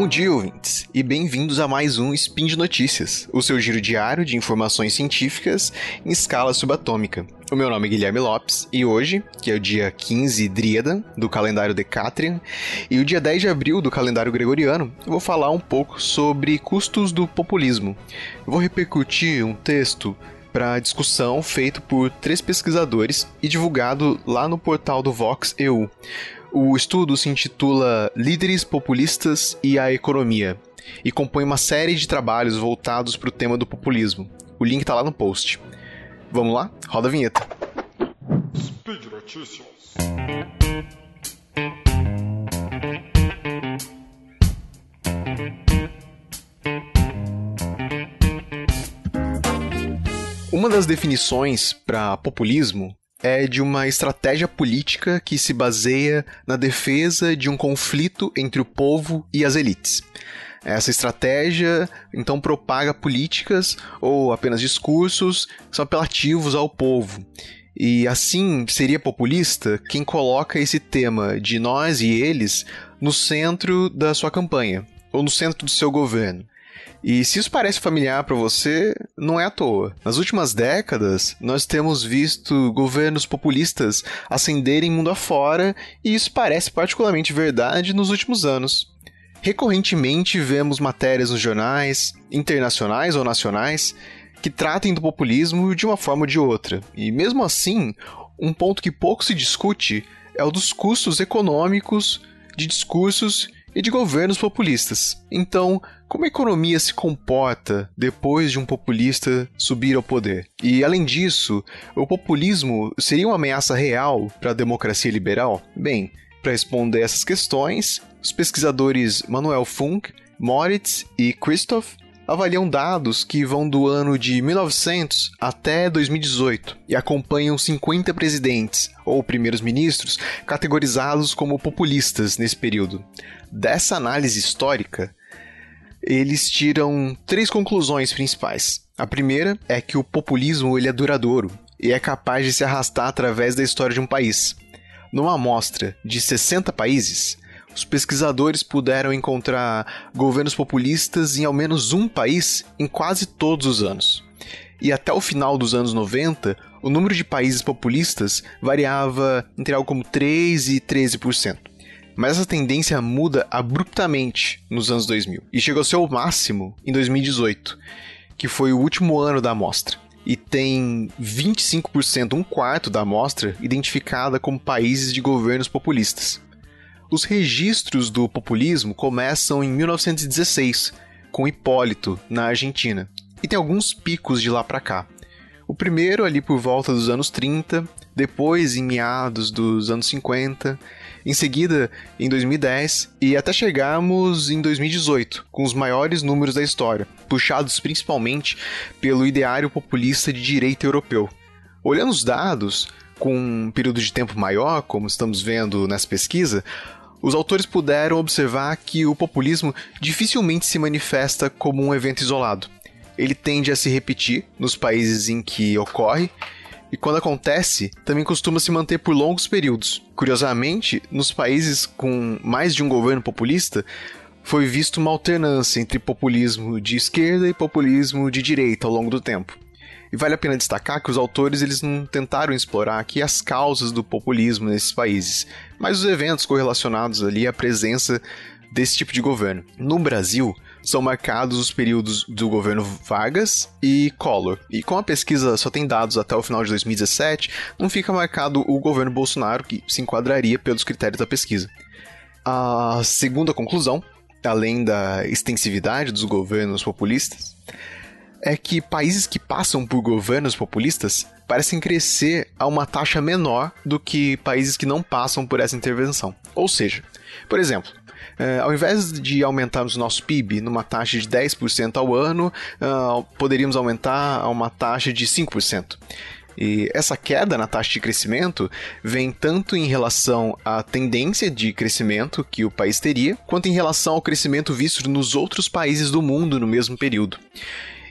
Bom dia, ouvintes, e bem-vindos a mais um Spin de Notícias, o seu giro diário de informações científicas em escala subatômica. O meu nome é Guilherme Lopes e hoje, que é o dia 15 Dríada do calendário Decatrian e o dia 10 de abril do calendário Gregoriano, eu vou falar um pouco sobre custos do populismo. Eu vou repercutir um texto para discussão feito por três pesquisadores e divulgado lá no portal do Vox EU. O estudo se intitula Líderes Populistas e a Economia e compõe uma série de trabalhos voltados para o tema do populismo. O link está lá no post. Vamos lá? Roda a vinheta. Speed Notícias. Uma das definições para populismo é de uma estratégia política que se baseia na defesa de um conflito entre o povo e as elites. Essa estratégia então propaga políticas ou apenas discursos que são apelativos ao povo. E assim seria populista quem coloca esse tema de nós e eles no centro da sua campanha ou no centro do seu governo. E se isso parece familiar para você, não é à toa. Nas últimas décadas, nós temos visto governos populistas ascenderem mundo afora, e isso parece particularmente verdade nos últimos anos. Recorrentemente vemos matérias nos jornais, internacionais ou nacionais, que tratem do populismo de uma forma ou de outra. E mesmo assim, um ponto que pouco se discute é o dos custos econômicos de discursos e de governos populistas. Então, como a economia se comporta depois de um populista subir ao poder? E além disso, o populismo seria uma ameaça real para a democracia liberal? Bem, para responder essas questões, os pesquisadores Manuel Funk, Moritz e Christoph avaliam dados que vão do ano de 1900 até 2018 e acompanham 50 presidentes ou primeiros ministros categorizados como populistas nesse período. Dessa análise histórica, eles tiram três conclusões principais. A primeira é que o populismo ele é duradouro e é capaz de se arrastar através da história de um país. Numa amostra de 60 países, os pesquisadores puderam encontrar governos populistas em ao menos um país em quase todos os anos. E até o final dos anos 90, o número de países populistas variava entre algo como 3 e 13%. Mas essa tendência muda abruptamente nos anos 2000 e chegou ao seu máximo em 2018, que foi o último ano da amostra. E tem 25%, um quarto da amostra, identificada como países de governos populistas. Os registros do populismo começam em 1916, com Hipólito, na Argentina, e tem alguns picos de lá para cá. O primeiro ali por volta dos anos 30, depois em meados dos anos 50, em seguida em 2010 e até chegarmos em 2018, com os maiores números da história, puxados principalmente pelo ideário populista de direita europeu. Olhando os dados, com um período de tempo maior, como estamos vendo nessa pesquisa, os autores puderam observar que o populismo dificilmente se manifesta como um evento isolado. Ele tende a se repetir nos países em que ocorre, e quando acontece, também costuma se manter por longos períodos. Curiosamente, nos países com mais de um governo populista, foi visto uma alternância entre populismo de esquerda e populismo de direita ao longo do tempo. E vale a pena destacar que os autores eles não tentaram explorar aqui as causas do populismo nesses países, mas os eventos correlacionados ali à presença desse tipo de governo. No Brasil, são marcados os períodos do governo Vargas e Collor. E como a pesquisa só tem dados até o final de 2017, não fica marcado o governo Bolsonaro, que se enquadraria pelos critérios da pesquisa. A segunda conclusão, além da extensividade dos governos populistas, é que países que passam por governos populistas parecem crescer a uma taxa menor do que países que não passam por essa intervenção. Ou seja, por exemplo, é, ao invés de aumentarmos o nosso PIB numa taxa de 10% ao ano, uh, poderíamos aumentar a uma taxa de 5%. E essa queda na taxa de crescimento vem tanto em relação à tendência de crescimento que o país teria, quanto em relação ao crescimento visto nos outros países do mundo no mesmo período.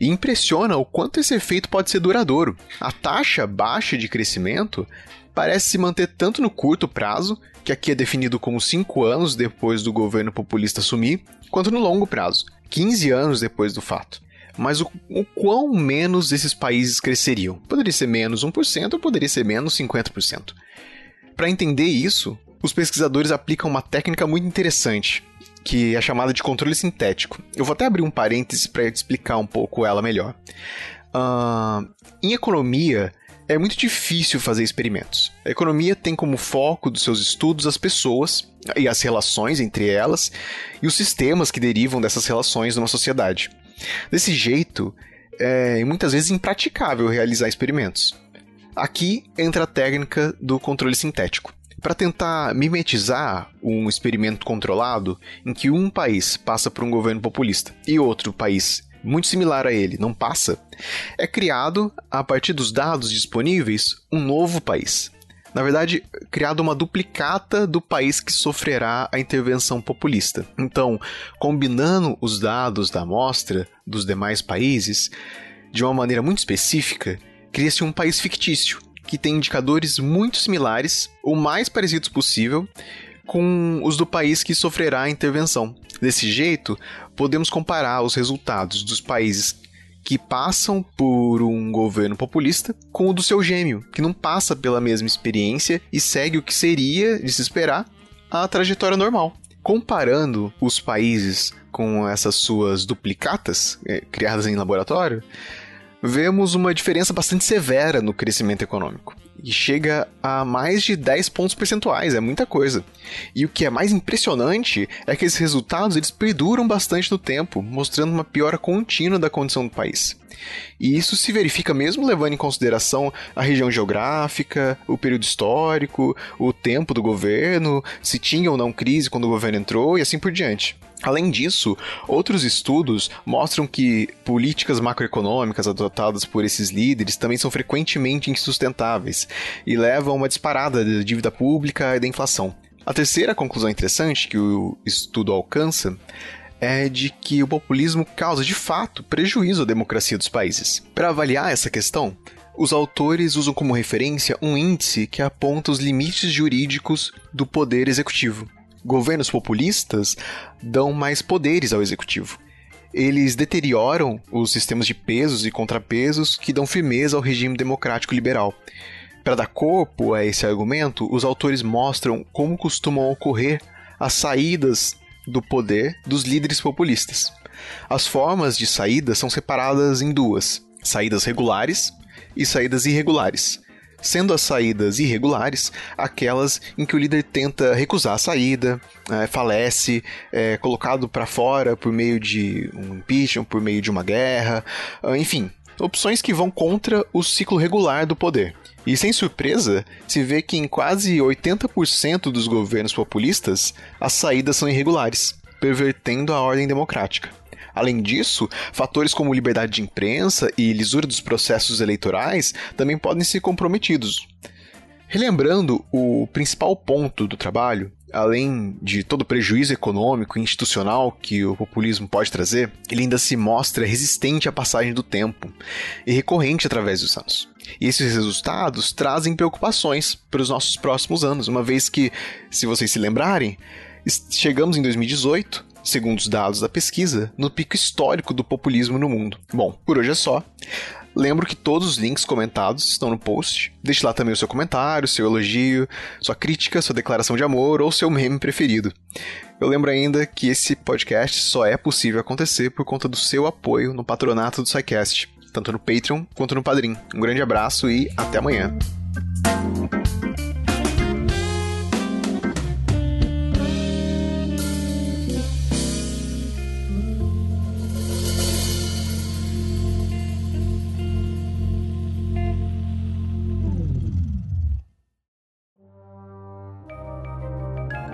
E impressiona o quanto esse efeito pode ser duradouro. A taxa baixa de crescimento parece se manter tanto no curto prazo, que aqui é definido como cinco anos depois do governo populista assumir, quanto no longo prazo, 15 anos depois do fato. Mas o, o quão menos esses países cresceriam? Poderia ser menos 1% ou poderia ser menos 50%. Para entender isso, os pesquisadores aplicam uma técnica muito interessante, que é chamada de controle sintético. Eu vou até abrir um parêntese para explicar um pouco ela melhor. Uh, em economia, é muito difícil fazer experimentos. A economia tem como foco dos seus estudos as pessoas e as relações entre elas e os sistemas que derivam dessas relações numa sociedade. Desse jeito, é muitas vezes impraticável realizar experimentos. Aqui entra a técnica do controle sintético. Para tentar mimetizar um experimento controlado em que um país passa por um governo populista e outro país muito similar a ele não passa, é criado, a partir dos dados disponíveis, um novo país. Na verdade, criado uma duplicata do país que sofrerá a intervenção populista. Então, combinando os dados da amostra dos demais países de uma maneira muito específica, cria-se um país fictício que tem indicadores muito similares, o mais parecidos possível, com os do país que sofrerá a intervenção. Desse jeito, podemos comparar os resultados dos países que passam por um governo populista com o do seu gêmeo, que não passa pela mesma experiência e segue o que seria de se esperar a trajetória normal. Comparando os países com essas suas duplicatas, é, criadas em laboratório, vemos uma diferença bastante severa no crescimento econômico. E chega a mais de 10 pontos percentuais, é muita coisa. E o que é mais impressionante é que esses resultados eles perduram bastante no tempo, mostrando uma piora contínua da condição do país. E isso se verifica mesmo levando em consideração a região geográfica, o período histórico, o tempo do governo, se tinha ou não crise quando o governo entrou e assim por diante. Além disso, outros estudos mostram que políticas macroeconômicas adotadas por esses líderes também são frequentemente insustentáveis e levam a uma disparada da dívida pública e da inflação. A terceira conclusão interessante que o estudo alcança é de que o populismo causa de fato prejuízo à democracia dos países. Para avaliar essa questão, os autores usam como referência um índice que aponta os limites jurídicos do poder executivo. Governos populistas dão mais poderes ao executivo. Eles deterioram os sistemas de pesos e contrapesos que dão firmeza ao regime democrático liberal. Para dar corpo a esse argumento, os autores mostram como costumam ocorrer as saídas do poder dos líderes populistas. As formas de saída são separadas em duas: saídas regulares e saídas irregulares. Sendo as saídas irregulares aquelas em que o líder tenta recusar a saída, é, falece, é colocado para fora por meio de um impeachment, por meio de uma guerra, ah, enfim, opções que vão contra o ciclo regular do poder. E sem surpresa, se vê que em quase 80% dos governos populistas as saídas são irregulares, pervertendo a ordem democrática. Além disso, fatores como liberdade de imprensa e lisura dos processos eleitorais também podem ser comprometidos. Relembrando o principal ponto do trabalho, além de todo o prejuízo econômico e institucional que o populismo pode trazer, ele ainda se mostra resistente à passagem do tempo e recorrente através dos anos. E esses resultados trazem preocupações para os nossos próximos anos, uma vez que, se vocês se lembrarem, chegamos em 2018, segundo os dados da pesquisa, no pico histórico do populismo no mundo. Bom, por hoje é só. Lembro que todos os links comentados estão no post. Deixe lá também o seu comentário, seu elogio, sua crítica, sua declaração de amor ou seu meme preferido. Eu lembro ainda que esse podcast só é possível acontecer por conta do seu apoio no patronato do SciCast, tanto no Patreon quanto no Padrim. Um grande abraço e até amanhã.